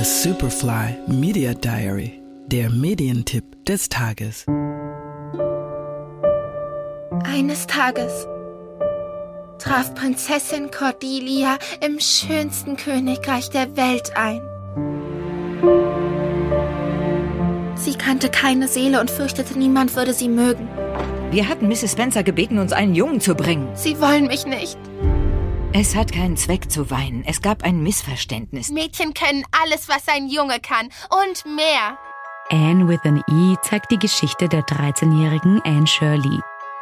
Superfly Media Diary, der Medientipp des Tages. Eines Tages traf Prinzessin Cordelia im schönsten Königreich der Welt ein. Sie kannte keine Seele und fürchtete, niemand würde sie mögen. Wir hatten Mrs. Spencer gebeten, uns einen Jungen zu bringen. Sie wollen mich nicht. Es hat keinen Zweck zu weinen. Es gab ein Missverständnis. Mädchen können alles, was ein Junge kann und mehr. Anne with an E zeigt die Geschichte der 13-jährigen Anne Shirley.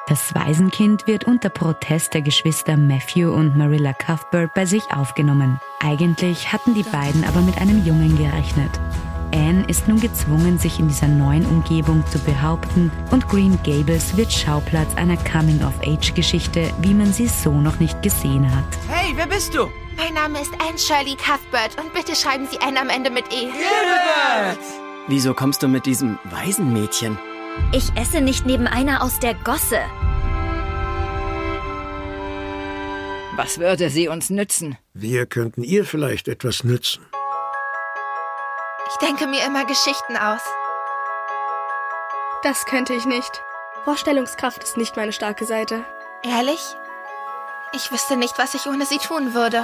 Das Waisenkind wird unter Protest der Geschwister Matthew und Marilla Cuthbert bei sich aufgenommen. Eigentlich hatten die beiden aber mit einem Jungen gerechnet. Anne ist nun gezwungen, sich in dieser neuen Umgebung zu behaupten und Green Gables wird Schauplatz einer Coming-of-Age-Geschichte, wie man sie so noch nicht gesehen hat. Hey, wer bist du? Mein Name ist Anne Shirley Cuthbert und bitte schreiben Sie Anne am Ende mit E. Wieso kommst du mit diesem Waisenmädchen? Ich esse nicht neben einer aus der Gosse. Was würde sie uns nützen? Wir könnten ihr vielleicht etwas nützen. Ich denke mir immer Geschichten aus. Das könnte ich nicht. Vorstellungskraft ist nicht meine starke Seite. Ehrlich? Ich wüsste nicht, was ich ohne sie tun würde.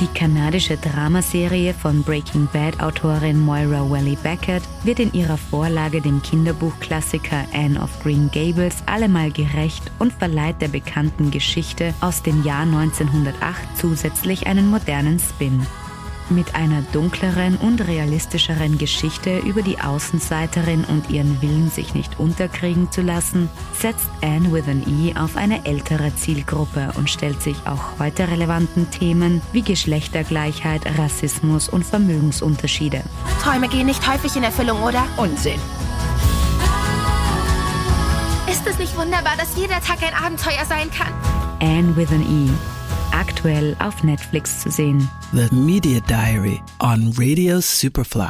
Die kanadische Dramaserie von Breaking Bad Autorin Moira Wally Beckett wird in ihrer Vorlage dem Kinderbuchklassiker Anne of Green Gables allemal gerecht und verleiht der bekannten Geschichte aus dem Jahr 1908 zusätzlich einen modernen Spin. Mit einer dunkleren und realistischeren Geschichte über die Außenseiterin und ihren Willen, sich nicht unterkriegen zu lassen, setzt Anne with an E auf eine ältere Zielgruppe und stellt sich auch heute relevanten Themen wie Geschlechtergleichheit, Rassismus und Vermögensunterschiede. Träume gehen nicht häufig in Erfüllung, oder? Unsinn. Ist es nicht wunderbar, dass jeder Tag ein Abenteuer sein kann? Anne with an E. Aktuell auf Netflix zu sehen. The Media Diary on Radio Superfly.